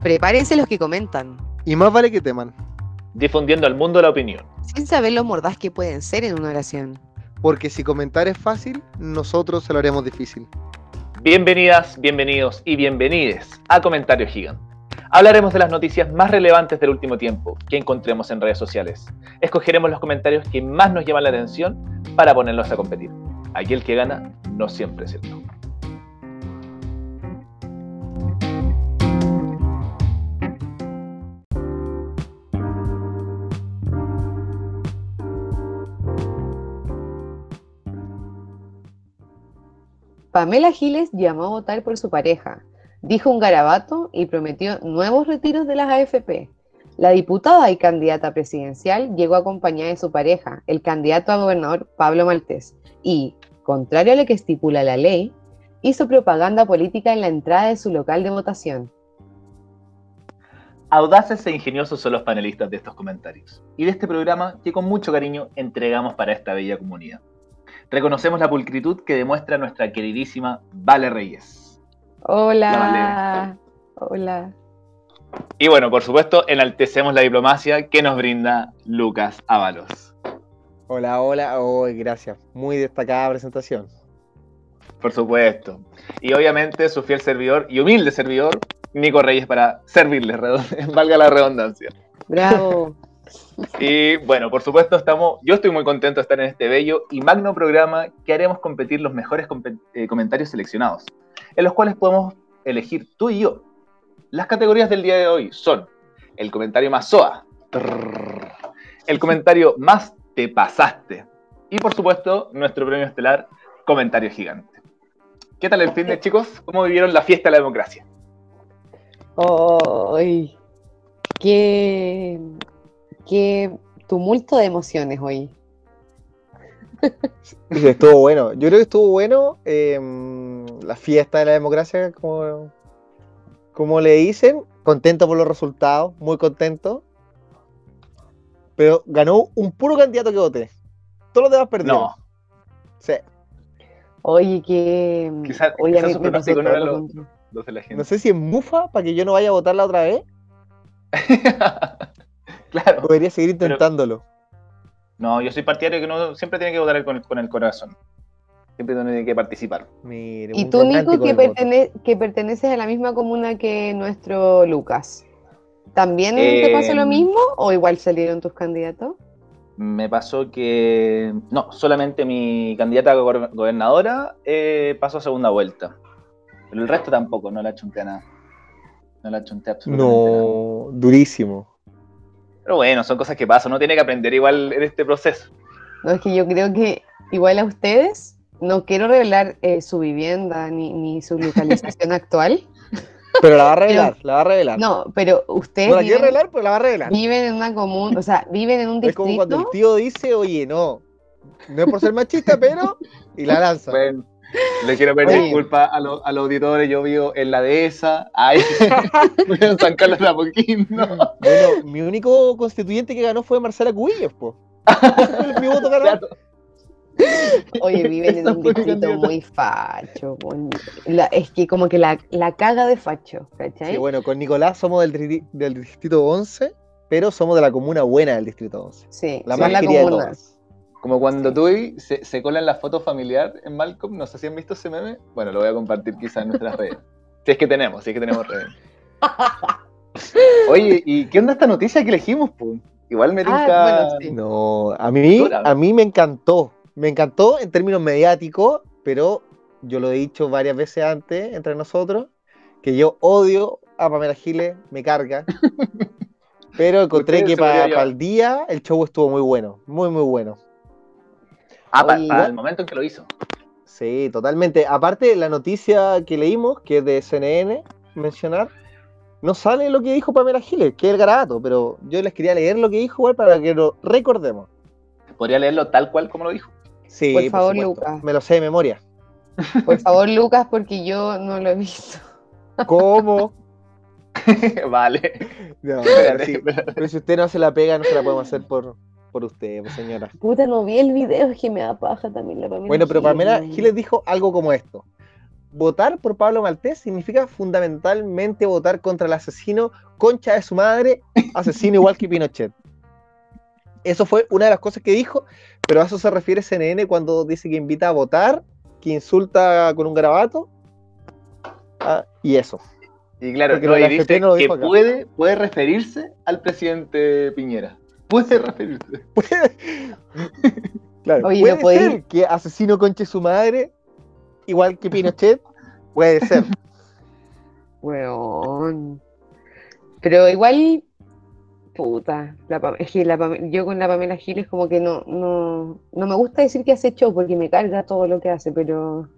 Prepárense los que comentan, Y más vale que teman, Difundiendo al mundo la opinión. sin saber lo mordaz que pueden ser en una oración. porque si comentar es fácil, nosotros se lo haremos difícil. Bienvenidas, bienvenidos y bienvenides a Comentario Gigante. Hablaremos de las noticias más relevantes del último tiempo que encontremos en redes sociales. Escogeremos los comentarios que más nos llaman la atención para ponerlos a competir. Aquí el que gana no siempre es el Pamela Giles llamó a votar por su pareja, dijo un garabato y prometió nuevos retiros de las AFP. La diputada y candidata presidencial llegó acompañada de su pareja, el candidato a gobernador Pablo Maltés, y, contrario a lo que estipula la ley, hizo propaganda política en la entrada de su local de votación. Audaces e ingeniosos son los panelistas de estos comentarios y de este programa que con mucho cariño entregamos para esta bella comunidad. Reconocemos la pulcritud que demuestra nuestra queridísima Vale Reyes. Hola. Hola. Y bueno, por supuesto, enaltecemos la diplomacia que nos brinda Lucas Ábalos. Hola, hola, oh, gracias. Muy destacada presentación. Por supuesto. Y obviamente su fiel servidor y humilde servidor, Nico Reyes, para servirles, valga la redundancia. Bravo. Y bueno, por supuesto, estamos, yo estoy muy contento de estar en este bello y magno programa que haremos competir los mejores eh, comentarios seleccionados, en los cuales podemos elegir tú y yo. Las categorías del día de hoy son el comentario más SOA, el comentario más te pasaste y por supuesto nuestro premio estelar, comentario gigante. ¿Qué tal el fin de chicos? ¿Cómo vivieron la fiesta de la democracia? ¡Ay! Qué, qué tumulto de emociones hoy. Estuvo bueno. Yo creo que estuvo bueno eh, la fiesta de la democracia, como, como le dicen. Contento por los resultados, muy contento. Pero ganó un puro candidato que voté. Todos los demás perdieron. No, Sí. Oye, que. Quizá- Oye, quizá su pronóstico no todo era lo lo- contrario. los de la gente. No sé si es mufa para que yo no vaya a votar la otra vez. claro. O debería seguir Pero- intentándolo. No, yo soy partidario que no siempre tiene que votar con el, con el corazón. Siempre tiene que participar. Mire, Y tú, Nico, que, pertene- que perteneces a la misma comuna que nuestro Lucas. ¿También te Eh, pasó lo mismo o igual salieron tus candidatos? Me pasó que. No, solamente mi candidata a gober- gobernadora eh, pasó a segunda vuelta. Pero el resto tampoco, no la chunté a nada. No la chunté absolutamente nada. No, durísimo. Pero bueno, son cosas que pasan. Uno tiene que aprender igual en este proceso. No, es que yo creo que igual a ustedes, no quiero revelar eh, su vivienda ni, ni su localización actual. Pero la va a revelar, la va a revelar. No, No, pero ustedes la quiere viven, revelar, pero la va a revelar. viven en una comuna, o sea, viven en un Es como cuando el distrito. tío dice, oye, no, no es por ser machista, pero. Y la lanza. Bueno, le quiero pedir Oye. disculpas a, los- a los auditores. Yo vivo en la dehesa. Ahí, en San Carlos de Apoquindo. Bueno, mi único constituyente que ganó fue Marcela Cubillos, po. mi voto ganó. Claro. Oye, viven en un distrito muy facho. La- es que como que la, la caga de facho, ¿cachai? Sí, bueno, con Nicolás somos del, distri- del distrito 11, pero somos de la comuna buena del distrito 11. Sí, La más la querida de todas. Como cuando tú y se, se colan la foto familiar en Malcolm, no sé si han visto ese meme. Bueno, lo voy a compartir quizás en nuestras redes. Si es que tenemos, si es que tenemos redes. Oye, ¿y qué onda esta noticia que elegimos? po? Igual me tinca... Ah, bueno, sí. No, a mí, a mí me encantó. Me encantó en términos mediáticos, pero yo lo he dicho varias veces antes entre nosotros, que yo odio a Pamela Giles, me carga. Pero encontré que para el día el show estuvo muy bueno, muy, muy bueno. Ah, para el momento en que lo hizo. Sí, totalmente. Aparte, la noticia que leímos, que es de CNN, mencionar, no sale lo que dijo Pamela Giles, que es el garabato, pero yo les quería leer lo que dijo igual para que lo recordemos. Podría leerlo tal cual como lo dijo. Sí, Por favor. Lucas. Me lo sé de memoria. Por favor, Lucas, porque yo no lo he visto. ¿Cómo? vale. No, sí, pero si usted no hace la pega, no se la podemos hacer por, por usted, pues, señora. Puta, no vi el video, es que me da paja también la Pamela Bueno, pero Pamela. Giles dijo algo como esto. votar por Pablo Maltés significa fundamentalmente votar contra el asesino concha de su madre, asesino igual que Pinochet. Eso fue una de las cosas que dijo, pero a eso se refiere CNN cuando dice que invita a votar, que insulta con un garabato, ah, y eso. Y claro, Porque no, y la dice FP no lo que puede, puede referirse al presidente Piñera. Puede referirse. Claro, Oye, puede no podéis- ser que asesino conche su madre, igual que Pinochet, puede ser. Weón. Pero igual, puta, la es que la yo con la Pamela Giles como que no, no, no me gusta decir que hace show porque me carga todo lo que hace, pero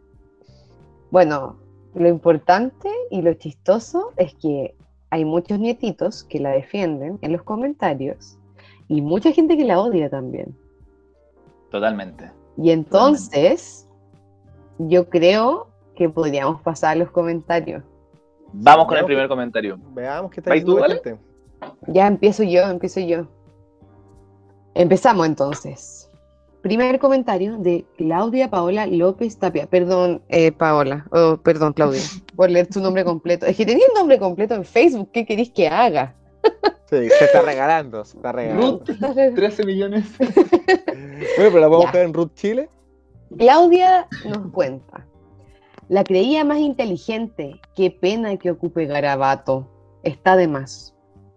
bueno, lo importante y lo chistoso es que hay muchos nietitos que la defienden en los comentarios y mucha gente que la odia también. Totalmente. Y entonces, yo creo que podríamos pasar a los comentarios. Vamos con el primer comentario. Veamos qué está ¿Vais tú, diciendo la Vale? gente. Ya empiezo yo, empiezo yo. Empezamos entonces. Primer comentario de Claudia Paola López Tapia. Perdón, eh, Paola. Oh, perdón, Claudia, por leer tu nombre completo. Es que tenía el nombre completo en Facebook. ¿Qué queréis que haga? Sí, se está regalando, se está regalando. Ruth, 13 millones. Bueno, pero la podemos Ya. ver en Root Chile. Claudia nos cuenta. La creía más inteligente. Qué pena que ocupe garabato. Está de más.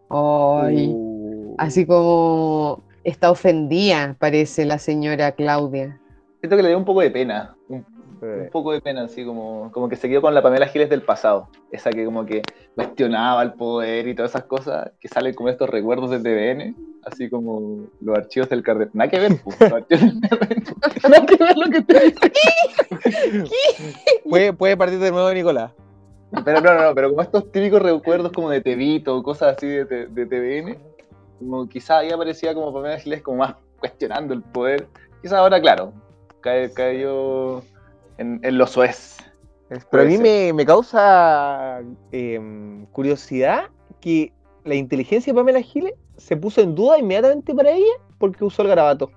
Ay. Uh, Así como está ofendida, parece la señora Claudia. Siento que le dio un poco de pena. Un, un poco de pena, así como, como que se quedó con la Pamela Giles del pasado. Esa que como que cuestionaba el poder y todas esas cosas que salen como estos recuerdos de TVN. Así como los archivos del carnet. Nada que ver, pues, los archivos del. Nada que ver lo que te dice. Puede, puede partir de nuevo Nicolás. Pero no, no, no, pero como estos típicos recuerdos como de Tevito, cosas así de, T- de TVN, como quizá ahí aparecía como Pamela Giles como más cuestionando el poder. Quizá ahora, claro, cae, cayó en, en lo suez. Pero a mí me, me causa em, curiosidad que la inteligencia de Pamela Giles se puso en duda inmediatamente para ella porque usó el garabato.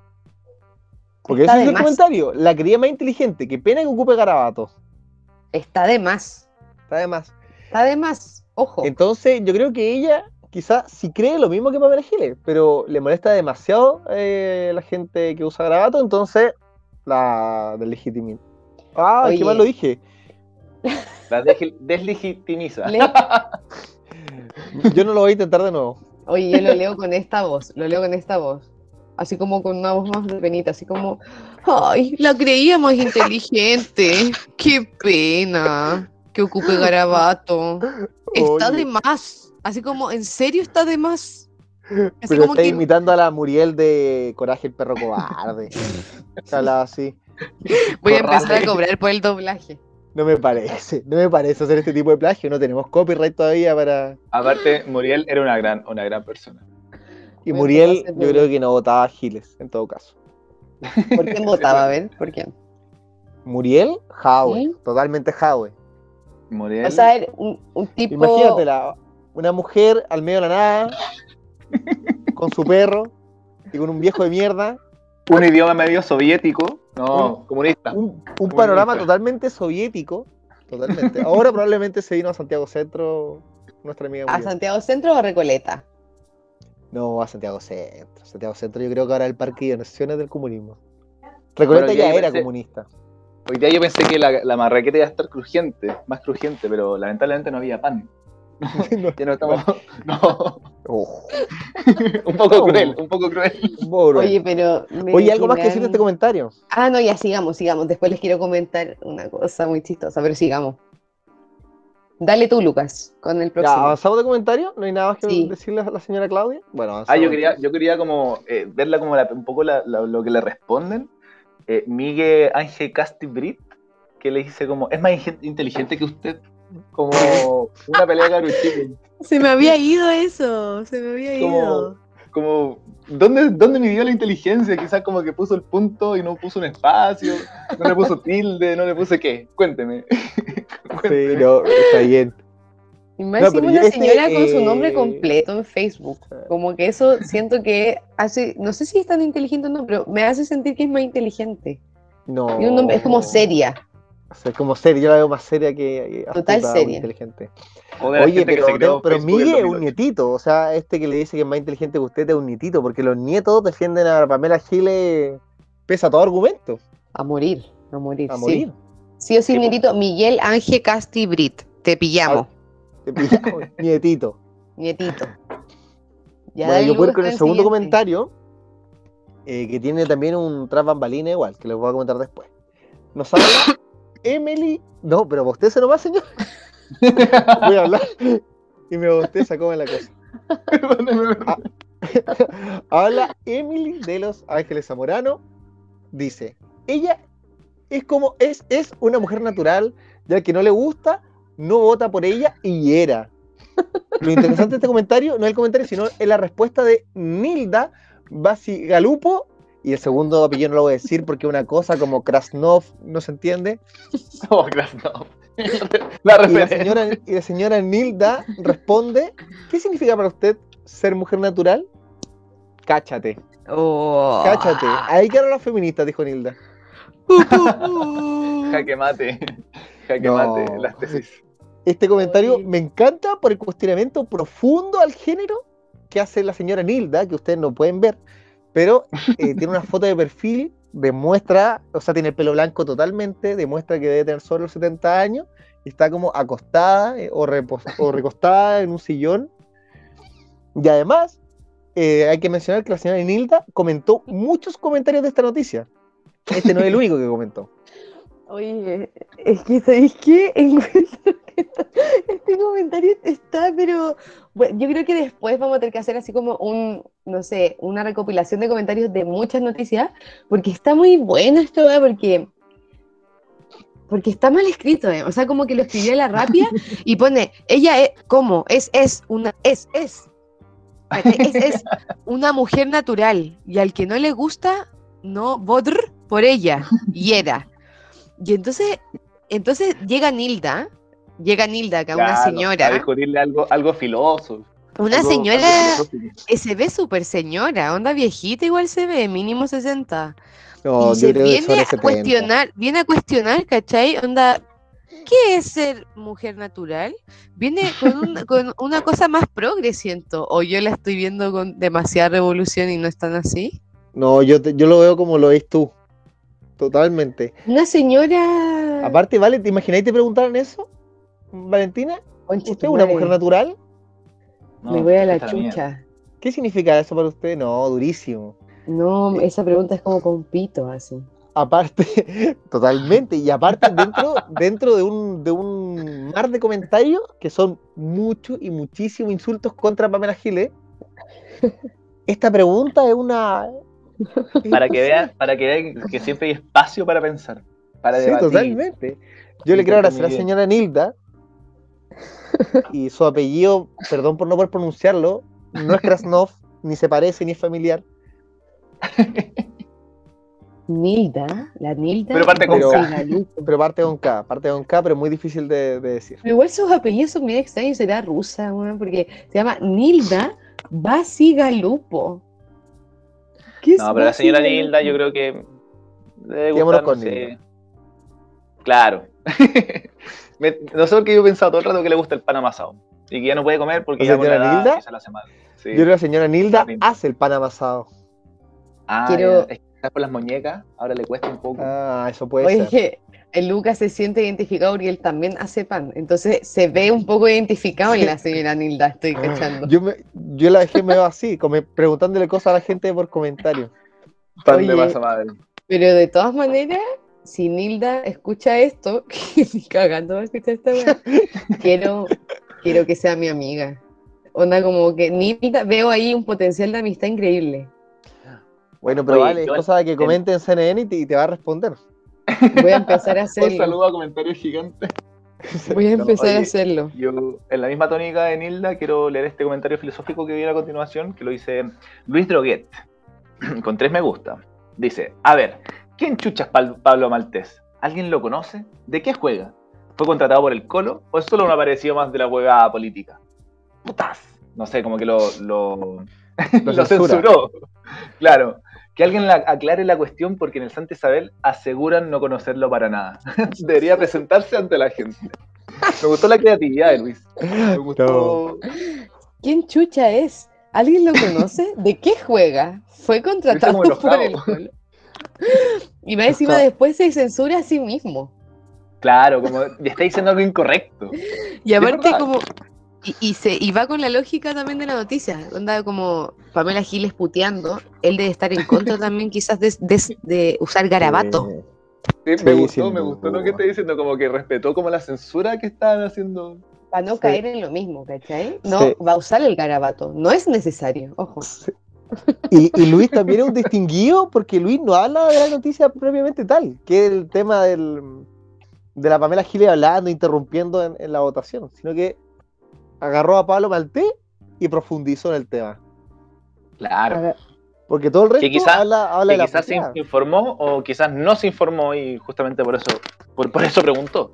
Porque Está ese es el más. comentario. La creía más inteligente. Qué pena que ocupe garabato. Está de más. Está de más. Está de más. Ojo. Entonces, yo creo que ella quizás sí cree lo mismo que Pamela Giles, pero le molesta demasiado eh, la gente que usa garabato, entonces la deslegitimiza. Ah, Oye. qué mal lo dije. La desle- deslegitimiza. Le- Yo no lo voy a intentar de nuevo. Oye, yo lo leo con esta voz. Lo leo con esta voz. Así como con una voz más de penita. Así como. Ay, la creía más inteligente. Qué pena que ocupe garabato. Está Oye. de más. Así como, ¿en serio está de más? Así Pero como está que imitando a la Muriel de Coraje el perro cobarde. Hablaba así. voy a empezar a cobrar por el doblaje. No me parece, no me parece hacer este tipo de plagio. No tenemos copyright todavía para. Aparte, Muriel era una gran, una gran persona. Y Muriel, yo creo que no votaba a Giles, en todo caso. ¿Por quién votaba? A ver, ¿por quién? Muriel, ¿Sí? totalmente Jaue. Muriel. O sea, un, un tipo. Imagínatela, una mujer al medio de la nada, con su perro y con un viejo de mierda. un idioma medio soviético. No, Un- comunista. Un, un panorama totalmente soviético. Totalmente. Ahora probablemente se vino a Santiago Centro, nuestra amiga ¿A. Santiago Centro o Recoleta? No, a Santiago Centro. Santiago Centro yo creo que ahora el parque de naciones del comunismo. Recoleta Bueno, ya era pensé- comunista. Hoy día yo pensé que la, la marraqueta iba a estar crujiente, más crujiente, pero lamentablemente no había pan. No, Ya no estamos. No. oh, un poco No. cruel, un poco cruel. pobre. Oye, pero. me Oye, algo más que decir de este comentario. Ah, no, ya sigamos, sigamos. Después les quiero comentar una cosa muy chistosa, pero sigamos. Dale tú, Lucas, con el Ya, próximo. avanzamos de comentario. No hay nada más que Sí. decirle a la señora Claudia. Bueno, Ah, avanzamos yo quería, yo quería como eh, verla como la- un poco la- la- lo que le responden. Eh, Miguel Ángel Castibrit, que le dice como, es más inteligente que usted. Como una pelea de. Se me había ido eso, se me había Como- Como, ¿dónde, ¿dónde midió la inteligencia? Quizás como que puso el punto y no puso un espacio, no le puso tilde, no le puse qué. Cuénteme. Sí, no, está bien. Y más No, una este, señora con su nombre eh, completo en Facebook. Como que eso siento que hace, no sé si es tan inteligente o no, pero me hace sentir que es más inteligente. No. Y un nombre, es como seria. O sea, es como seria, yo la veo más seria que Total astuta o seria. inteligente. Oye, que pero, Miguel es un 2008. nietito, o sea, este que le dice que es más inteligente que usted es un nietito, porque los nietos defienden a Pamela Giles pese a todo argumento, A morir, a morir. a sí. morir. Sí o sí, po. nietito. Miguel Ángel Casti Brit. Te pillamos, Te pillamos, nietito. nietito. Ya bueno, yo puedo ir con el el segundo siguiente. comentario, eh, que tiene también un tras bambalina igual, que les voy a comentar después. Nos habla Emily. No, pero bosteza nomás, señor. Voy a hablar y me bosteza, come la cosa. Perdóneme, Habla Emily de Los Ángeles Zamorano. Dice, ella es como, es, es una mujer natural, ya que no le gusta, no vota por ella y era. Lo interesante de este comentario no es el comentario, sino es la respuesta de Nilda Basigalupo. Y el segundo apellido no lo voy a decir porque una cosa como Krasnov no se entiende. Oh, no. La Y la, señora, y la señora Nilda responde, ¿qué significa para usted ser mujer natural? Cáchate. Oh. Cáchate. Ahí quedaron las feministas, dijo Nilda. Jaque mate. Jaque No. mate, las tesis. Este comentario Oye. me encanta por el cuestionamiento profundo al género que hace la señora Nilda, que ustedes no pueden ver, pero eh, tiene una foto de perfil, demuestra, o sea, tiene el pelo blanco totalmente, demuestra que debe tener solo los 70 años, y está como acostada eh, o, o recostada en un sillón. Y además, eh, hay que mencionar que la señora Nilda comentó muchos comentarios de esta noticia. Este no es el único que comentó. Oye, es que, ¿sabéis qué? Encuentro este comentario está, pero bueno, yo creo que después vamos a tener que hacer así como un, no sé, una recopilación de comentarios de muchas noticias, porque está muy buena esto, ¿verdad? porque porque está mal escrito, ¿eh? o sea, como que lo escribió la rápida y pone, ella es, ¿cómo? Es, es, una, es, es, es, es una mujer natural, y al que no le gusta, no, bodr por ella, y era. Y entonces, entonces llega Nilda, llega Nilda, acá una Claro, A señora, descubrirle algo, algo filoso. una algo- señora algo se ve súper señora, onda viejita igual se ve, mínimo 60. No, y yo se viene a 70. cuestionar, viene a cuestionar, ¿cachai? Onda, ¿qué es ser mujer natural? Viene con, un- con una cosa más progre, siento, o yo la estoy viendo con demasiada revolución y no están así. No, yo, te- yo lo veo como lo ves tú. Totalmente. Una señora... Aparte, vale, ¿te imagináis te preguntaran eso? Valentina, Conche ¿usted es una mujer natural? No, Me voy a la mía. chucha. ¿Qué significa eso para usted? No, durísimo. No, esa pregunta es como con pito, así. Aparte, totalmente. Y aparte, dentro, dentro de, un, de un mar de comentarios que son muchos y muchísimos insultos contra Pamela Giles, esta pregunta es una. Para que vean, para que vean que siempre hay espacio para pensar. Para Sí, debatir. totalmente. Yo le quiero agradecer a la señora Nilda y su apellido, perdón por no poder pronunciarlo, no es Krasnov, ni se parece, ni es familiar. Nilda, la Nilda. Pero parte con K. Basigalupo. Pero parte con K, parte con K, pero es muy difícil de, de decir. Pero igual sus apellidos son bien extraños, será rusa, weón, porque se llama Nilda Basigalupo. ¿Qué es No, pero la señora? Nilda yo creo que debe gustar, no con sé. Nilda. Claro. Me- no sé por qué yo he pensado todo el rato que le gusta el pan amasado. Y que ya no puede comer porque ¿La ya la señora edad Nilda? quizá lo hace mal. Sí. Yo creo que la señora Nilda hace el pan amasado. Ah, Quiero- es que está por las muñecas, ahora le cuesta un poco. Ah, eso puede Oye, ser. que el Lucas se siente identificado porque él también hace pan. Entonces se ve un poco identificado en la señora Nilda, estoy cachando. Yo, me, yo la dejé medio así, como preguntándole cosas a la gente por comentario. pan de oye. masa madre. Pero de todas maneras, si Nilda escucha esto, que ni cagando va a escuchar esta weá, quiero, quiero que sea mi amiga. Onda como que Nilda, veo ahí un potencial de amistad increíble. Bueno, pero Oye, vale, es cosa de que comente en CNN y te, y te va a responder. Voy a empezar a Un hacerlo. saludo a comentarios gigantes. Voy a empezar a hacerlo. Yo, en la misma tónica de Nilda, quiero leer este comentario filosófico que viene a continuación, que lo dice Luis Droguet, con tres me gusta. Dice, a ver, ¿quién chucha es Pablo Maltés? ¿Alguien lo conoce? ¿De qué juega? ¿Fue contratado por el Colo o es solo un aparecido más de la huevada política? Putas. No sé, como que lo, lo, Lo lo censura. censuró. Claro. Que alguien la, aclare la cuestión porque en el Santa Isabel aseguran no conocerlo para nada. Debería presentarse ante la gente. Me gustó la creatividad de Luis. Me gustó. ¿Quién chucha es? ¿Alguien lo conoce? ¿De qué juega? Fue contratado por el Colo. Y más encima después se censura a sí mismo. Claro, como ya está diciendo algo incorrecto. Y aparte como y, se, y va con la lógica también de la noticia, onda como Pamela Giles puteando, él debe estar en contra también quizás de, usar garabato. me gustó, me gustó lo que está diciendo, como que respetó como la censura que estaban haciendo. Para no caer en lo mismo, ¿cachai? No va a usar el garabato, no es necesario, ojo. Y, Luis también es un distinguido porque Luis no habla de la noticia propiamente tal, que es el tema del, de la Pamela Giles hablando, interrumpiendo en la votación, sino que agarró a Pablo Malté y profundizó en el tema. Claro. Porque todo el resto quizás, habla, de quizás se informó o quizás no se informó y justamente por eso, por, eso preguntó.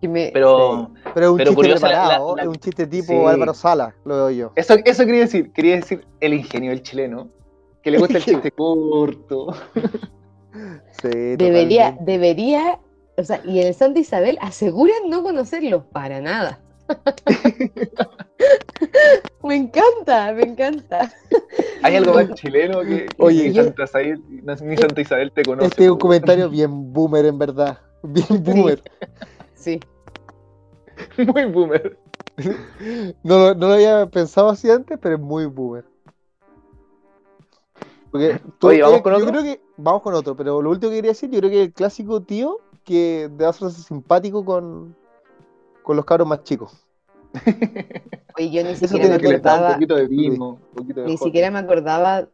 Pero, pero es un chiste preparado, es un chiste tipo Álvaro Sala, lo veo yo. Eso, eso quería decir, quería decir el ingenio del chileno, que le gusta el chiste corto. Sí, debería, debería, o sea, y en el Santa Isabel aseguran no conocerlo para nada. me encanta, me encanta. Hay algo más chileno que, Oye, Santa Isabel, ni Santa Isabel te conoce. Este es un comentario bien boomer, en verdad. Bien boomer. Sí. Muy boomer. No, no, lo había pensado así antes, pero es muy boomer. Porque Oye, ¿vamos con otro? creo que vamos con otro, pero lo último que quería decir, yo creo que el clásico tío que de hacerse simpático con, con los cabros más chicos. Oye, yo ni siquiera me acordaba. ni siquiera me acordaba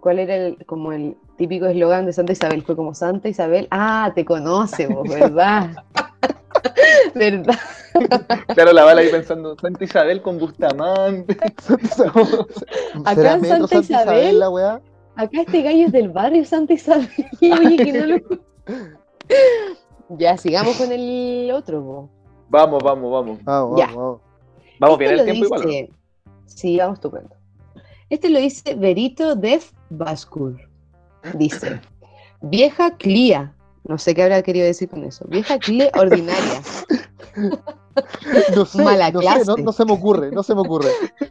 cuál era el, como el típico eslogan de Santa Isabel. Fue como Santa Isabel, ah, te conoce ¿verdad? ¿Verdad? Claro, la bala ahí pensando, Santa Isabel con Bustamante. acá en Santa, Isabel, la acá este gallo es del barrio Santa Isabel. Oye, que no lo... Ya, sigamos con el otro. Vamos, vamos, vamos. Vamos, ya. vamos. Vamos bien este el tiempo igual. Sí, vamos estupendo. Este lo dice Verito Def Bascur. Dice, vieja clía. No sé qué habrá querido decir con eso. Vieja clía ordinaria. No sé, Mala no, clase. Sé, no, se me ocurre, no se me ocurre.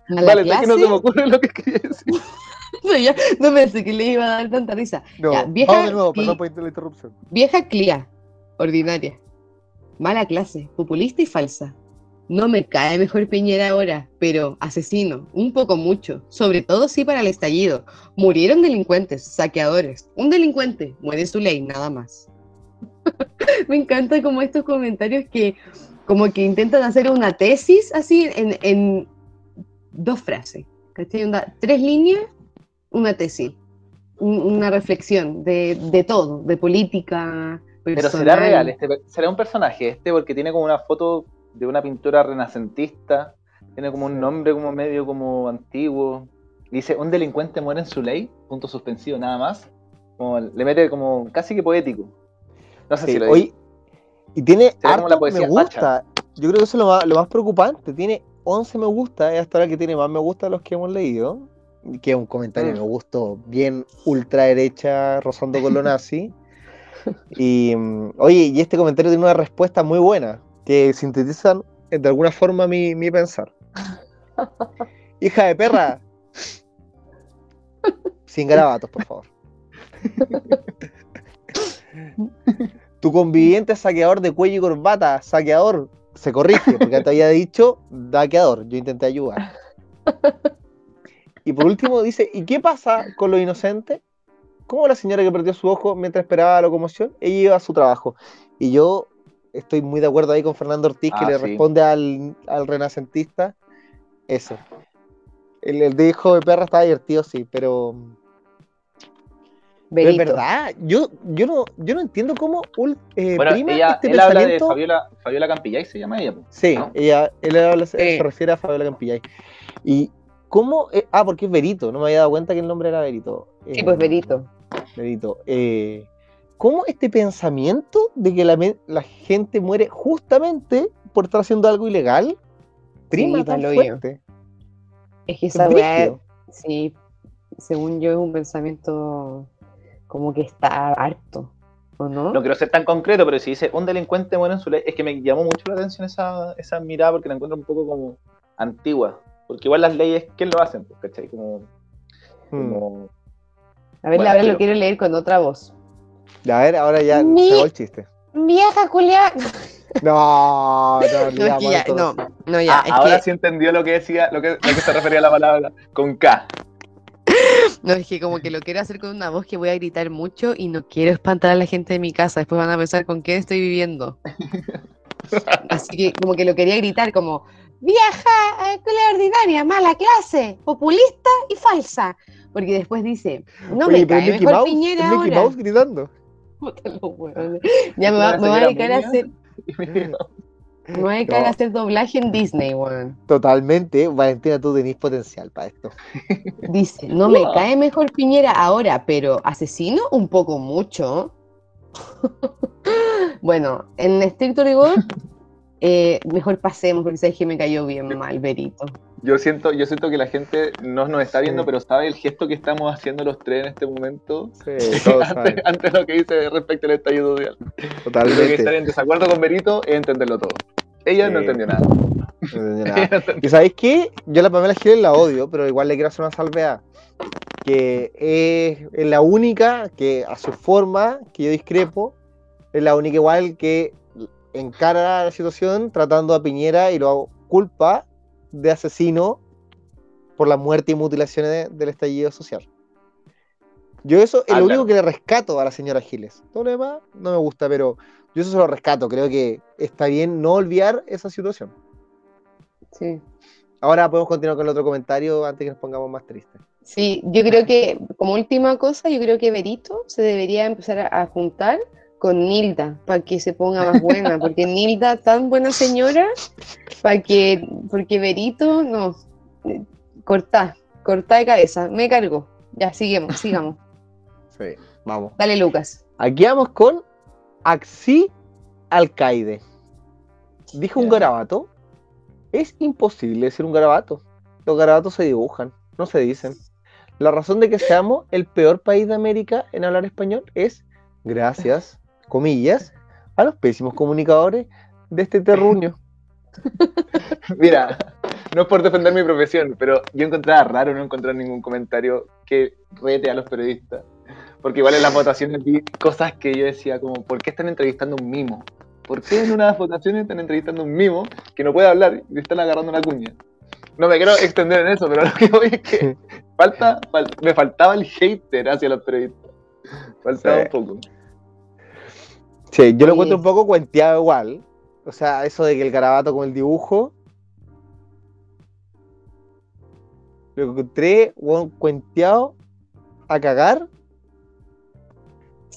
vale, clase? que no se me ocurre lo que quería decir. no, ya, no pensé que le iba a dar tanta risa. No, vieja, vamos de nuevo, perdón por la interrupción. Vieja clía, ordinaria. Mala clase, populista y falsa. No me cae mejor Piñera ahora, pero asesino, un poco mucho, sobre todo sí para el estallido. Murieron delincuentes, saqueadores. Un delincuente, muere su ley, nada más. me encanta como estos comentarios que como que intentan hacer una tesis así en, dos frases. Tres líneas, una tesis, una reflexión de, de todo, de política, pero será real, este, será un personaje este, porque tiene como una foto de una pintura renacentista, tiene como un nombre como medio como antiguo. Dice, un delincuente muere en su ley, punto suspensivo, nada más. le mete como casi que poético. No sé si lo hoy, Y tiene harto me gusta. Yo creo que eso es lo más, lo más preocupante. Tiene 11 me gusta, es hasta ahora que tiene más me gusta de los que hemos leído. Que es un comentario mm. me gustó bien ultra derecha, rozando con lo nazi. Y oye, y este comentario tiene una respuesta muy buena, que sintetizan eh, de alguna forma mi, mi pensar. Hija de perra. Sin garabatos, por favor. Tu conviviente saqueador de cuello y corbata, saqueador, se corrige, porque te había dicho daqueador. Yo intenté ayudar. Y por último dice, ¿y qué pasa con lo inocente? como la señora que perdió su ojo mientras esperaba la locomoción, ella iba a su trabajo. Y yo estoy muy de acuerdo ahí con Fernando Ortiz, que ah, le responde al, renacentista eso. El, el de hijo de perra estaba divertido, sí, pero... es verdad, yo, yo, no, yo no entiendo cómo eh, bueno, ella, este él habla de Fabiola, Fabiola Campillay, se llama ella. Sí, ella, él se refiere a Fabiola Campillay. Y cómo, eh, ah, porque es Verito, no me había dado cuenta que el nombre era Verito. Sí, pues Verito. Medito, eh, ¿cómo este pensamiento de que la, gente muere justamente por estar haciendo algo ilegal prima tan fuerte? Es que esa weá, sí, según yo, es un pensamiento como que está harto, ¿o no? No quiero ser tan concreto, pero si dice un delincuente bueno en su ley, es que me llamó mucho la atención esa, esa mirada porque la encuentro un poco como antigua. Porque igual las leyes, ¿quién lo hacen? Pues, ¿Cachai? Como, Hmm. como- A ver, Bueno, ahora pero- lo quiero leer con otra voz. A ver, ahora ya Mi- se va el chiste. Vieja culia. No, no, No, ya, esto no, así. no, ya, Ah, es ahora que, sí entendió lo que decía, lo que, lo que se refería a la palabra con K. no, es que como que lo quiero hacer con una voz que voy a gritar mucho y no quiero espantar a la gente de mi casa. Después van a pensar con quién estoy viviendo. Así que como que lo quería gritar como, vieja eh, culia ordinaria, mala clase, populista y falsa. Porque después dice, no Oye, me cae Mickey mejor Mouse, Piñera Mickey ahora. Mouse gritando. Puta. Ya me va, me va a dedicar a hacer, Y me dijo, me voy a dedicar No. hacer doblaje en Disney, weón. Totalmente, Valentina, tú tenés potencial para esto. Dice, no me cae mejor Piñera ahora, pero asesino un poco mucho. bueno, en estricto rigor, eh, mejor pasemos porque sabes que me cayó bien mal, Berito. Yo siento, yo siento que la gente no nos está viendo, Sí. pero sabe el gesto que estamos haciendo los tres en este momento. Sí, todos antes, saben. antes de lo que dice respecto al estallido social. Yo creo que estar Totalmente. en desacuerdo con Berito es entenderlo todo. Ella no entendió nada. No entendió nada. ¿Y sabéis qué? Yo a la Pamela Giles la odio, pero igual le quiero hacer una salvedad. Que es, es la única que, a su forma, que yo discrepo, es la única igual que encara la situación tratando a Piñera y lo culpa de asesino por la muerte y mutilaciones de- del estallido social. Yo eso es Ah, lo claro. único que le rescato a la señora Giles. Todo lo demás no me gusta, pero yo eso se lo rescato. Creo que está bien no olvidar esa situación. Sí. Ahora podemos continuar con el otro comentario antes que nos pongamos más tristes. Sí, yo creo que como última cosa, yo creo que Berito se debería empezar a, juntar con Nilda para que se ponga más buena, porque Nilda tan buena señora, para que, porque Berito no, cortá, cortá de cabeza, me cargo. Ya, sigamos, sigamos. Sí, vamos. Dale, Lucas. Aquí vamos con Axi Alcaide. Dijo un garabato. Es imposible decir un garabato. Los garabatos se dibujan, no se dicen. La razón de que seamos el peor país de América en hablar español es gracias, comillas, a los pésimos comunicadores de este terruño. Mira, no es por defender mi profesión, pero yo encontraba raro no encontrar ningún comentario que rete a los periodistas. Porque igual en las votaciones vi cosas que yo decía como, ¿por qué están entrevistando a un mimo? ¿Por qué en unas votaciones están entrevistando a un mimo que no puede hablar y le están agarrando una cuña? No me quiero extender en eso, pero lo que voy es que falta, fal- me faltaba el hater hacia los periodistas. Faltaba Sí. un poco. Sí, yo lo Oye. encuentro un poco cuenteado igual. O sea, eso de que el garabato con el dibujo. Lo encontré cuenteado a cagar.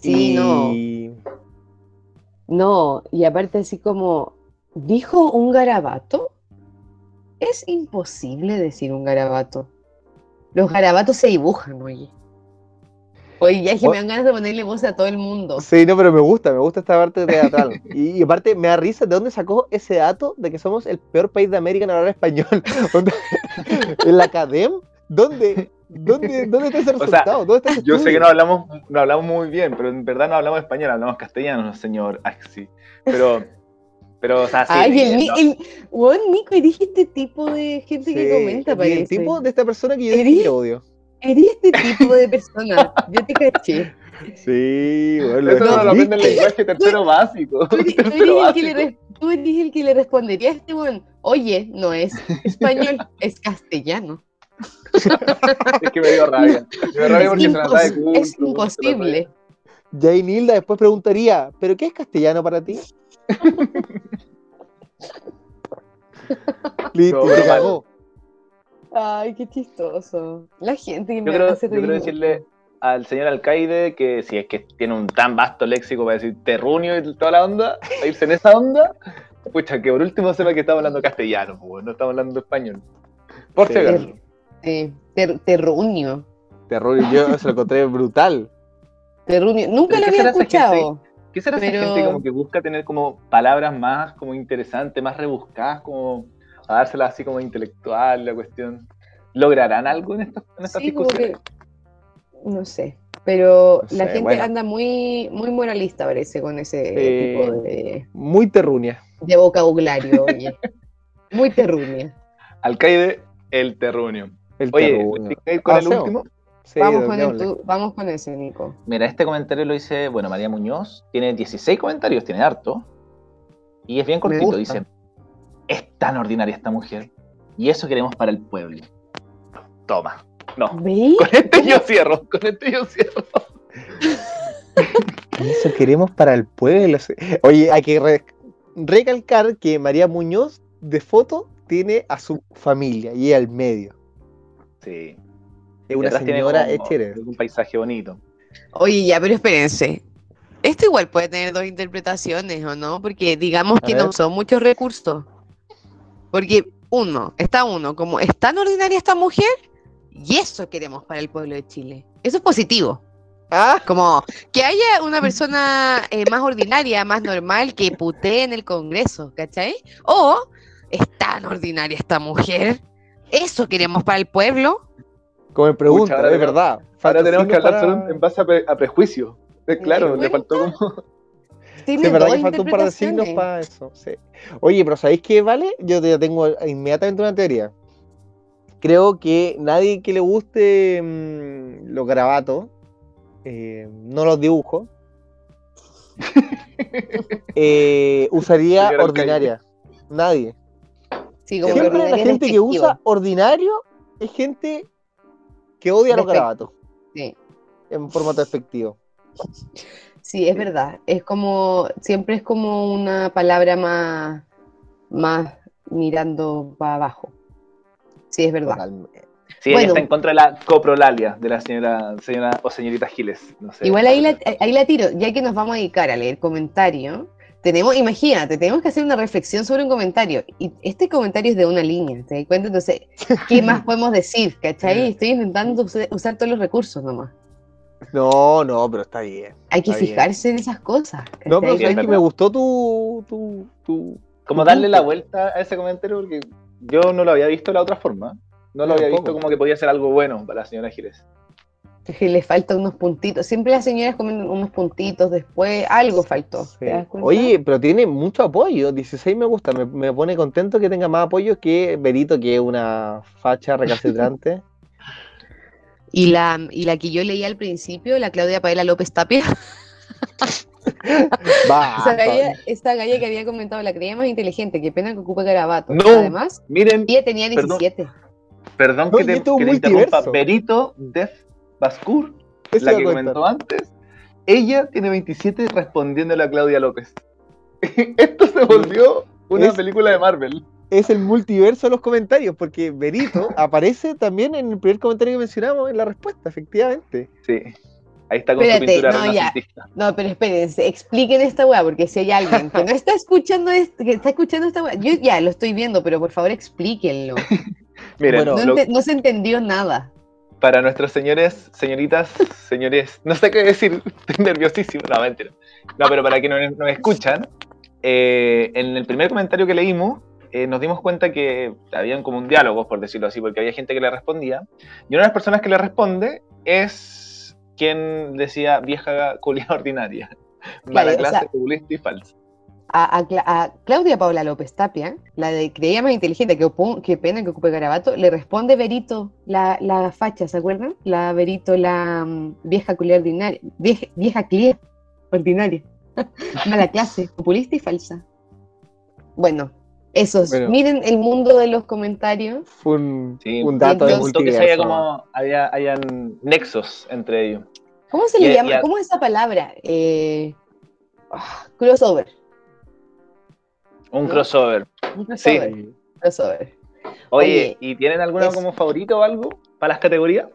Sí, no. y... No, y aparte así como, ¿dijo un garabato? Es imposible decir un garabato. Los garabatos se dibujan, oye. Oye, ya es que O- me dan ganas de ponerle voz a todo el mundo. Sí, no, pero me gusta, me gusta esta parte teatral. y, y aparte me da risa de dónde sacó ese dato de que somos el peor país de América en hablar español. ¿En la academ? ¿Dónde? ¿Dónde, dónde está ese sea, resultado? ¿Dónde está ese Yo sé que no hablamos, no hablamos muy bien, pero en verdad no hablamos español, hablamos castellano, señor Axi. Pero, pero, o sea, sí. Ay, el, no. el, bueno, Nico, eres este tipo de gente que Sí, comenta, y parece. el tipo de esta persona que yo ¿Eres? que odio. Eres este tipo de persona. Yo te caché. Sí, bueno, Eso no, No, lo aprende el lenguaje tercero básico. Tú eres, tú eres Tercero el, que le, básico. tú eres el que le respondería a este weón. Oye, no es español, es castellano. Es que me dio rabia. Me dio rabia Es, porque se la da de culto, es imposible. Jay Nilda después preguntaría, ¿pero qué es castellano para ti? Listo, No, cagó. Ay, qué chistoso. La gente que Yo me creo, hace yo quiero decirle al señor alcaide que si es que tiene un tan vasto léxico para decir terruño y toda la onda, a irse en esa onda, pucha, que por último sepa que estamos hablando castellano, pues, no estamos hablando español. Por Sí. si acaso. Ter- terruño. Terror, yo se lo encontré brutal. Terruño. Nunca ¿Pero lo había escuchado. ¿Qué será Pero- esa gente como que busca tener como palabras más como interesantes, más rebuscadas, como a dárselas así como intelectual, la cuestión? ¿Lograrán algo en estas, en estas Sí, que? No sé. Pero No la sé, gente bueno. anda muy, muy moralista, parece, con ese Sí. tipo de, Muy terruña. de vocabulario, oye. Muy terruña. Alcaide, el terruño. El Oye, terruño. ¿me ir con el Hacemos. último? Sí, vamos, con el tu- vamos con ese, Nico. Mira, este comentario lo dice, bueno, María Muñoz. Tiene 16 comentarios, tiene harto. Y es bien cortito, dice. Es tan ordinaria esta mujer. Y eso queremos para el pueblo. Toma. No. ¿Veis? Con este yo cierro. Con este yo cierro. Eso queremos para el pueblo. Oye, hay que re- recalcar que María Muñoz de foto tiene a su familia y al medio. Sí. Es una Detrás tiene señora como chévere. Un paisaje bonito. Oye, ya, pero espérense. Esto igual puede tener dos interpretaciones, ¿o no? Porque digamos A que ver. no son muchos recursos. Porque uno, está uno, como es tan ordinaria esta mujer, y eso queremos para el pueblo de Chile. Eso es positivo. Ah, Como que haya una persona eh, más ordinaria, más normal, que putee en el Congreso, ¿cachai? O es tan ordinaria esta mujer, eso queremos para el pueblo. como pregunta, ahora es verdad. Ahora tenemos que hablar para- en base a, pre- a prejuicio. Eh, claro, ¿Me le faltó como. Sí, es verdad que falta un par de signos para eso. sí. Oye, pero ¿sabéis qué vale? Yo te tengo inmediatamente una teoría. Creo que nadie que le guste mm, los garabatos, eh, no los dibujos, eh, usaría ordinaria. Nadie. Sí, como que Siempre la gente que usa ordinario es gente que odia los garabatos Sí. en formato despectivo. Sí, es verdad. Es como, siempre es como una palabra más, más mirando para abajo. Sí, es verdad. Totalmente. Sí, ella está en contra de la coprolalia de la señora, señora o señorita Giles. No sé. Igual ahí la, ahí la tiro, ya que nos vamos a dedicar a leer comentarios, tenemos, imagínate, tenemos que hacer una reflexión sobre un comentario. Y este comentario es de una línea, ¿te das cuenta? Entonces, ¿qué más podemos decir? ¿Cachai? Estoy intentando usar, todos los recursos nomás. No, no, pero está bien. Hay que bien. fijarse en esas cosas. No, pero es que me gustó tu, tu, tu, Como tu darle la vuelta a ese comentario porque yo no lo había visto de la otra forma. No lo había visto como que podía ser algo bueno para la señora Giles. Que le falta unos puntitos. Siempre las señoras comen unos puntitos después, algo faltó. Oye, pero tiene mucho apoyo. 16 me gusta. Me, me pone contento que tenga más apoyo que Berito, que es una facha recalcitrante. Y la, y la que yo leí al principio, la Claudia Paela López Tapia, Va. esa galla, esa galla que había comentado, la creía más inteligente, qué pena que ocupe garabato. No. Además, Miren, ella tenía Perdón. 17. perdón No, que te, que te interrumpa. Berito Def Bascur, Eso la que comentó antes, ella tiene 27 respondiéndole a Claudia López. Esto se volvió una Es- película de Marvel. Es el multiverso de los comentarios, porque Berito aparece también en el primer comentario que mencionamos en la respuesta, efectivamente. Sí. Ahí está con Espérate, su pintura no, ya. No, pero espérense, expliquen esta weá, porque si hay alguien que no está escuchando, est- que está escuchando esta weá, yo ya lo estoy viendo, pero por favor explíquenlo. Miren, Bueno, No, lo- ente- no se entendió nada. Para nuestros señores, señoritas, señores, no sé qué decir, estoy nerviosísimo, no, mentira. No, pero para que nos, nos escuchan, eh, en el primer comentario que leímos, eh, nos dimos cuenta que habían como un diálogo, por decirlo así, porque había gente que le respondía, y una de las personas que le responde es quien decía vieja culia ordinaria, mala Claro, o clase, sea- populista y falsa. A, a Cla- a Claudia Paula López Tapia, la de creía más inteligente, que, opu- que pena que ocupe garabato, le responde Berito, la, la facha, ¿se acuerdan? La Berito, la mm, vieja culia ordinaria, vieja, vieja clia ordinaria, mala clase, populista y falsa. Bueno, esos, Bueno. miren el mundo de los comentarios. Fue un, Sí, un dato de entonces- Gustó que se haya multiverso. como, había, hayan nexos entre ellos. ¿Cómo se le y llama? a- ¿Cómo es esa palabra? Eh, ah, crossover. Un ¿No? crossover. Un crossover. Sí. crossover. Oye, Oye, ¿y tienen alguna es- como favorito o algo para las categorías?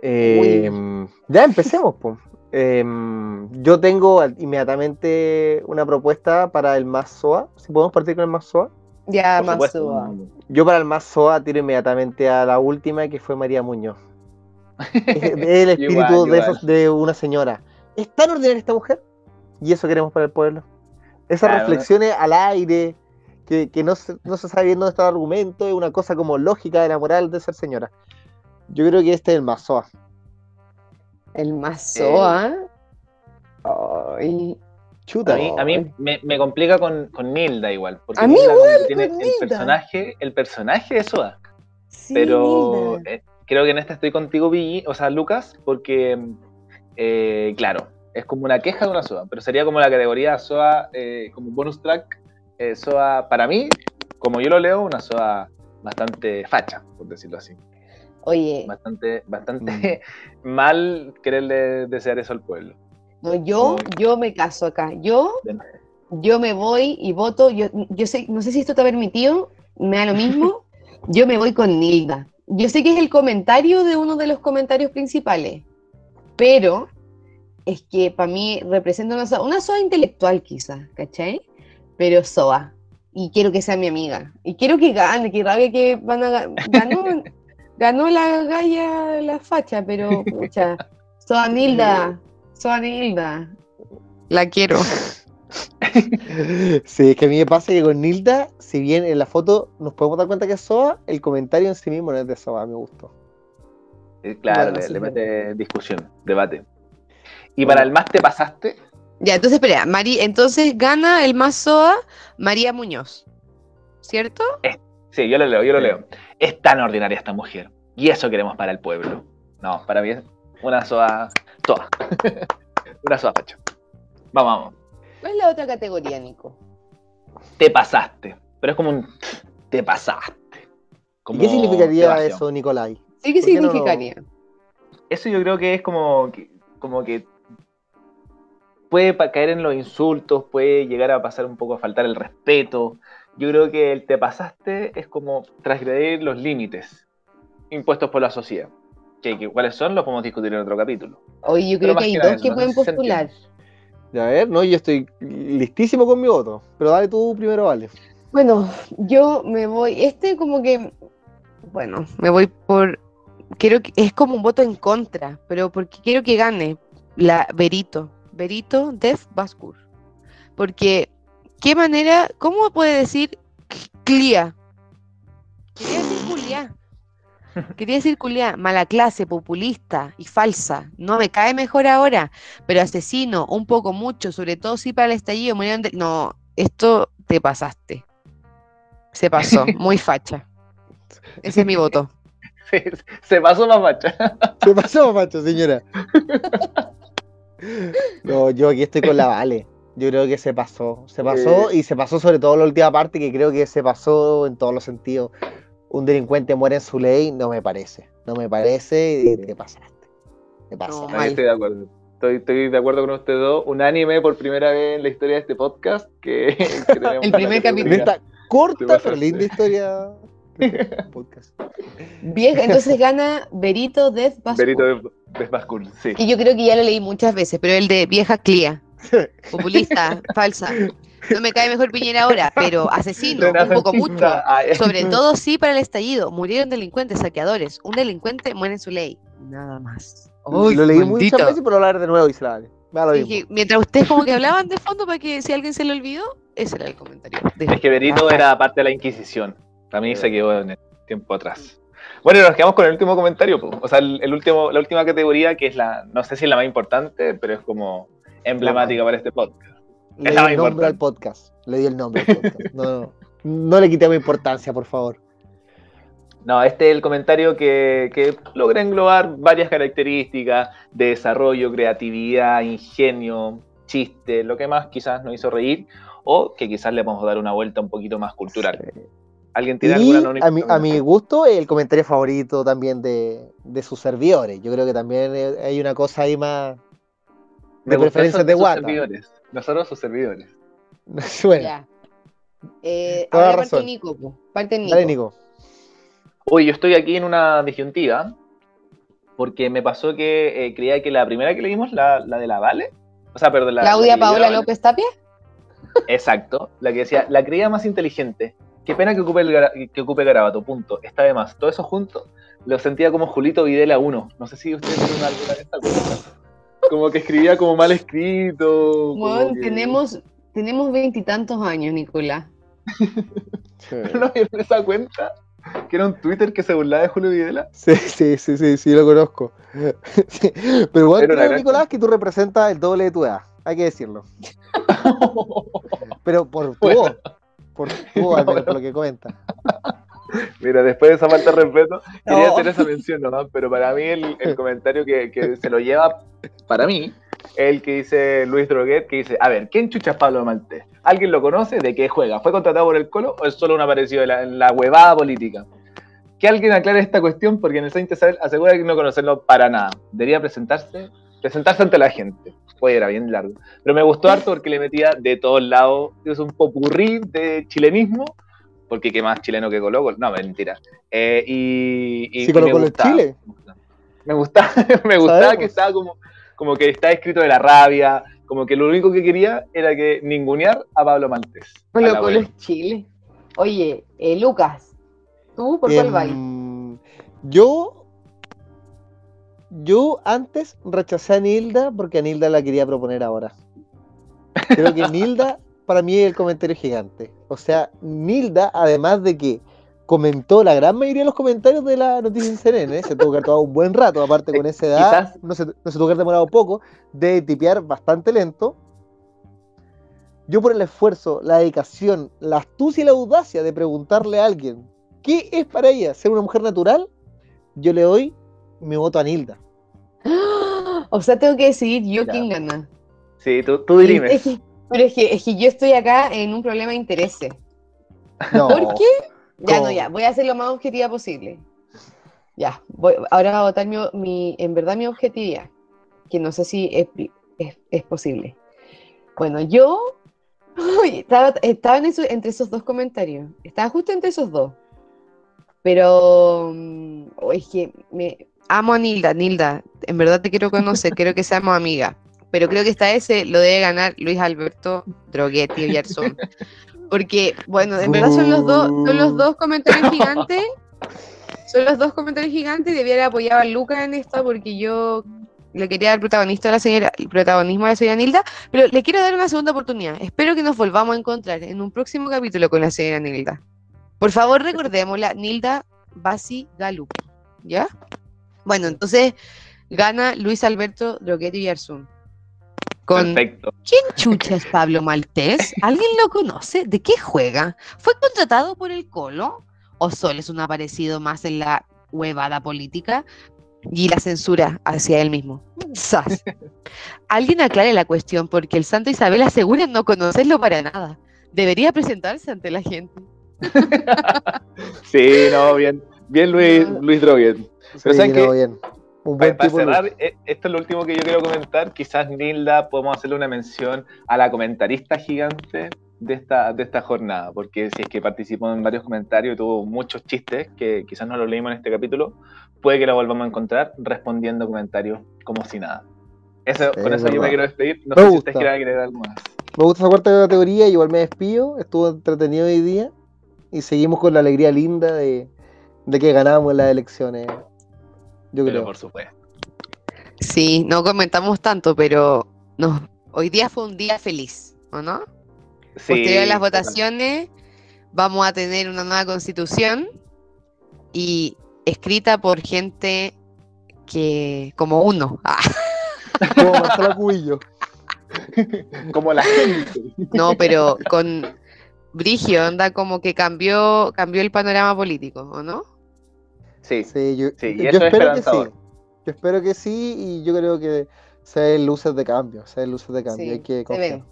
Eh, ya empecemos, pues. yo tengo inmediatamente una propuesta para el más SOA. Si podemos partir con el más SOA. Ya, Por supuesto. Masúa. Yo para el más SOA tiro inmediatamente a la última que fue María Muñoz. El espíritu Igual, de, igual. esos- de una señora. ¿Es tan ordinaria esta mujer? Y eso queremos para el pueblo. Esas Claro. reflexiones al aire, que, que no, se, no se sabe bien dónde está el argumento, es una cosa como lógica de la moral de ser señora. Yo creo que este es el más SOA. El más soa. Ay. Chuta. A mí, a mí me, me complica con, con Nilda igual. Porque A mí Nilda igual, tiene con el Nilda. personaje, el personaje de Soda. Sí, pero Nilda. eh, creo que en esta estoy contigo, Billy, o sea, Lucas, porque, eh, claro, es como una queja de una SOA, pero sería como la categoría SOA, eh, como bonus track, eh, SOA, para mí, como yo lo leo, una SOA bastante facha, por decirlo así. Oye, Bastante, bastante mal quererle desear eso al pueblo. no, yo, yo me caso acá. Yo, yo me voy y voto. Yo, yo sé, no sé si esto está permitido, me da lo mismo. Yo me voy con Nilda. Yo sé que es el comentario de uno de los comentarios principales, pero es que para mí representa una SOA, una SOA intelectual quizás, ¿cachai? Pero SOA. Y quiero que sea mi amiga. Y quiero que gane, que rabia que van a ga- ganó, ganó la galla la facha, pero pucha, SOA Nilda, SOA Nilda. La quiero. Sí, es que a mí me pasa que con Nilda, si bien en la foto nos podemos dar cuenta que es Soa, el comentario en sí mismo no es de Soa, me gustó. Eh, Claro, Bueno, le, sí, le es mete discusión, debate. Y para el más te pasaste, Ya, entonces, espera, Mari, entonces gana el más SOA María Muñoz, ¿cierto? sí, yo lo leo, yo lo Sí. leo. Es tan ordinaria esta mujer. Y eso queremos para el pueblo. No, para mí es una soa. Soa. una soa facha. Vamos, vamos. ¿Cuál es la otra categoría, Nico? Te pasaste. Pero es como un. Te pasaste. ¿Y Como qué significaría evasión. eso, Nicolai? ¿Sí qué ¿Por qué no lo- significaría? Eso yo creo que es como que, como que puede caer en los insultos, puede llegar a pasar un poco a faltar el respeto. Yo creo que el te pasaste es como transgredir los límites impuestos por la sociedad. Que, que ¿Cuáles son? Los podemos discutir en otro capítulo. Oye, yo creo que hay dos eso, que no pueden postular. Ya, a ver, no, yo estoy listísimo con mi voto, pero dale tú primero, vale. Bueno, yo me voy, este como que, bueno, me voy por, quiero que, es como un voto en contra, pero porque quiero que gane la Berito, Berito Def Baskur. Porque, ¿qué manera, cómo puede decir clia? Quería decir culiá. Quería decir culiá, mala clase, populista y falsa. No me cae mejor ahora, pero asesino, un poco mucho, sobre todo si para el estallido murieron de... No, esto te pasaste. Se pasó, muy facha. Ese es mi voto. Se, se pasó la facha. Se pasó, macho, señora. No, yo aquí estoy con la Vale. Yo creo que se pasó. Se pasó y se pasó sobre todo la última parte que creo que se pasó en todos los sentidos. Un delincuente muere en su ley, no me parece. No me parece y te pasaste. Te pasaste. Estoy de acuerdo. Estoy, estoy de acuerdo con ustedes dos. Unánime por primera vez en la historia de este podcast. Que, que tenemos El primer esta Te corta pero linda historia podcast. Vieja, entonces gana Berito Def Baskur. Berito de, de Bascul, sí. Y yo creo que ya lo leí muchas veces, pero el de vieja clia, populista, falsa. No me cae mejor Piñera ahora, pero asesino, un poco mucho. Sobre todo sí para el estallido. Murieron delincuentes, saqueadores. Un delincuente muere en su ley. Nada más. Uy, lo leí maldito. muchas veces, pero hablar de nuevo mismo. Dije, mientras ustedes como que hablaban de fondo para que si alguien se le olvidó, ese era el comentario. Es que Berito era parte de la Inquisición. También se quedó en el tiempo atrás. Bueno, nos quedamos con el último comentario. po. O sea, el, el último, la última categoría, que es la, no sé si es la más importante, pero es como emblemática para este podcast. Le es la di más el nombre al podcast. Le di el nombre al podcast. No, no, no le quitemos importancia, por favor. No, este es el comentario que, que logra englobar varias características de desarrollo, creatividad, ingenio, chiste, lo que más quizás nos hizo reír o que quizás le a dar una vuelta un poquito más cultural. ¿Alguien tiene Y alguna a mi, a mi gusto, el comentario favorito también de, de sus servidores. Yo creo que también eh, hay una cosa ahí más de preferencias de servidores. Nosotros sus servidores. bueno, Ya. Eh, Toda ahora razón. parte Nico. po. Parte Nico. dale, Nico. Hoy yo estoy aquí en una disyuntiva porque me pasó que eh, creía que la primera que leímos, la, la de la Vale, o sea, perdón, la, Claudia la Paola leyó la Vale, López Tapia. Exacto, la que decía, la creía más inteligente. Qué pena que ocupe, el que ocupe Garabato, punto. Está de más. Todo eso junto lo sentía como Julito Videla 1. No sé si ustedes tienen alguna vez esta cosa. Como que escribía como mal escrito. Bueno, que- tenemos tenemos veintitantos años, Nicolás. ¿No vieron esa cuenta? que era un Twitter que se burlaba de Julio Videla. Sí, sí, sí, sí, sí, lo conozco. Sí, Pero igual creo, gran- Nicolás, que tú representas el doble de tu edad. Hay que decirlo. Pero por tu voz. Por lo que cuenta. Mira, después de esa falta de respeto, quería No. hacer esa mención nomás, pero para mí el, el comentario que, que se lo lleva, para mí, el que dice Luis Droguet, que dice, a ver, ¿quién chucha es Pablo Maltés? ¿Alguien lo conoce? ¿De qué juega? ¿Fue contratado por el Colo o es solo un aparecido en la, en la huevada política? Que alguien aclare esta cuestión porque en el Saint asegura que no conocerlo para nada. Debería presentarse, presentarse ante la gente. Oye, era bien largo. Pero me gustó harto porque le metía de todos lados. Es un popurrí de chilenismo. Porque qué más chileno que Colo Colo. No, mentira. Eh, y, y- Sí, Colo es gustaba. Chile. Me gustaba, me gustaba Sabemos. que estaba como, como que está escrito de la rabia. Como que lo único que quería era que ningunear a Pablo Maltés. Colo Colo es Chile. Oye, eh, Lucas, ¿tú por cuál vas? Em, yo. Yo antes rechacé a Nilda porque a Nilda la quería proponer ahora. Creo que Nilda, para mí, es el comentario gigante. O sea, Nilda, además de que comentó la gran mayoría de los comentarios de la noticia en CNN, se tuvo que haber tomado un buen rato, aparte con esa edad, Quizás- no se, no se tuvo que haber demorado poco, de tipear bastante lento. Yo por el esfuerzo, la dedicación, la astucia y la audacia de preguntarle a alguien qué es para ella ser una mujer natural, yo le doy mi voto a Nilda. O sea, tengo que decidir yo Ya. quién gana. Sí, tú, tú Es dirimes. que, pero es que, es que yo estoy acá en un problema de intereses. No, ¿Por qué? Ya ¿Cómo? no, ya, voy a ser lo más objetiva posible. Ya, voy, ahora va a votar mi, mi- en verdad mi objetividad, que no sé si es, es- es posible. Bueno, yo uy, estaba, estaba en eso- entre esos dos comentarios, estaba justo entre esos dos. Pero mm, oh, es que me amo a Nilda, Nilda, en verdad te quiero conocer, quiero que seamos amigas. Pero creo que esta vez se lo debe ganar Luis Alberto Droguetti Oyarzún. Porque, bueno, en verdad son los dos, son los dos comentarios gigantes. Son los dos comentarios gigantes. Debiera apoyar a Luca en esto porque yo le quería dar protagonista a la señora, el protagonismo a la señora Nilda, pero le quiero dar una segunda oportunidad. Espero que nos volvamos a encontrar en un próximo capítulo con la señora Nilda. Por favor, recordémosla, Nilda Basi Galup. ¿Ya? Bueno, entonces gana Luis Alberto Droguetti Yarzún. Con Perfecto. ¿Quién chucha es Pablo Maltés? ¿Alguien lo conoce? ¿De qué juega? ¿Fue contratado por el Colo? ¿O solo es un aparecido más en la huevada política? Y la censura hacia él mismo. ¡Sas! Alguien aclare la cuestión porque el Santo Isabel asegura no conocerlo para nada. Debería presentarse ante la gente. Sí, no, bien. Bien Luis. Luis Droguet. Pero Sí. Un Para, buen cerrar, eh, esto es lo último que yo quiero comentar. Quizás Nilda podemos hacerle una mención a la comentarista gigante de esta, de esta jornada, porque si es que participó en varios comentarios y tuvo muchos chistes que quizás no los leímos en este capítulo, puede que la volvamos a encontrar respondiendo comentarios como si nada. Eso, Sí, con es eso yo me quiero despedir. No Me sé si gusta. ustedes quieren agregar algo más. Me gusta esa cuarta categoría, igual me despido. Estuvo entretenido hoy día. Y seguimos con la alegría linda de, de que ganamos las elecciones. Yo Pero creo. por supuesto. Sí, no comentamos tanto, pero no, hoy día fue un día feliz, ¿o no? Posterior a las votaciones, vamos a tener una nueva constitución y escrita por gente que, como uno. Ah, Como Marcela Cubillo. Como la gente. no, pero con Brigio, onda como que cambió, cambió el panorama político, ¿o no? Sí, Sí, yo, Sí, y yo eso es espero que sí. Yo espero que sí y yo creo que se ven luces de cambio. Se ven luces de cambio. Sí, hay que se confiar. ven.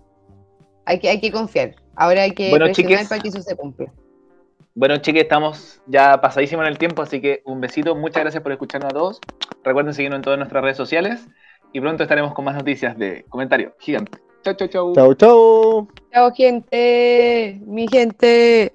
Hay que, hay que confiar. Ahora hay que Bueno, presionar chiques. para que eso se cumpla. Bueno, chiques, estamos ya pasadísimos en el tiempo, así que un besito. Muchas gracias por escucharnos a todos. Recuerden seguirnos en todas nuestras redes sociales y pronto estaremos con más noticias de comentario gigante. Chau, chau, chau. Chau, chau. Chao, gente. Mi gente.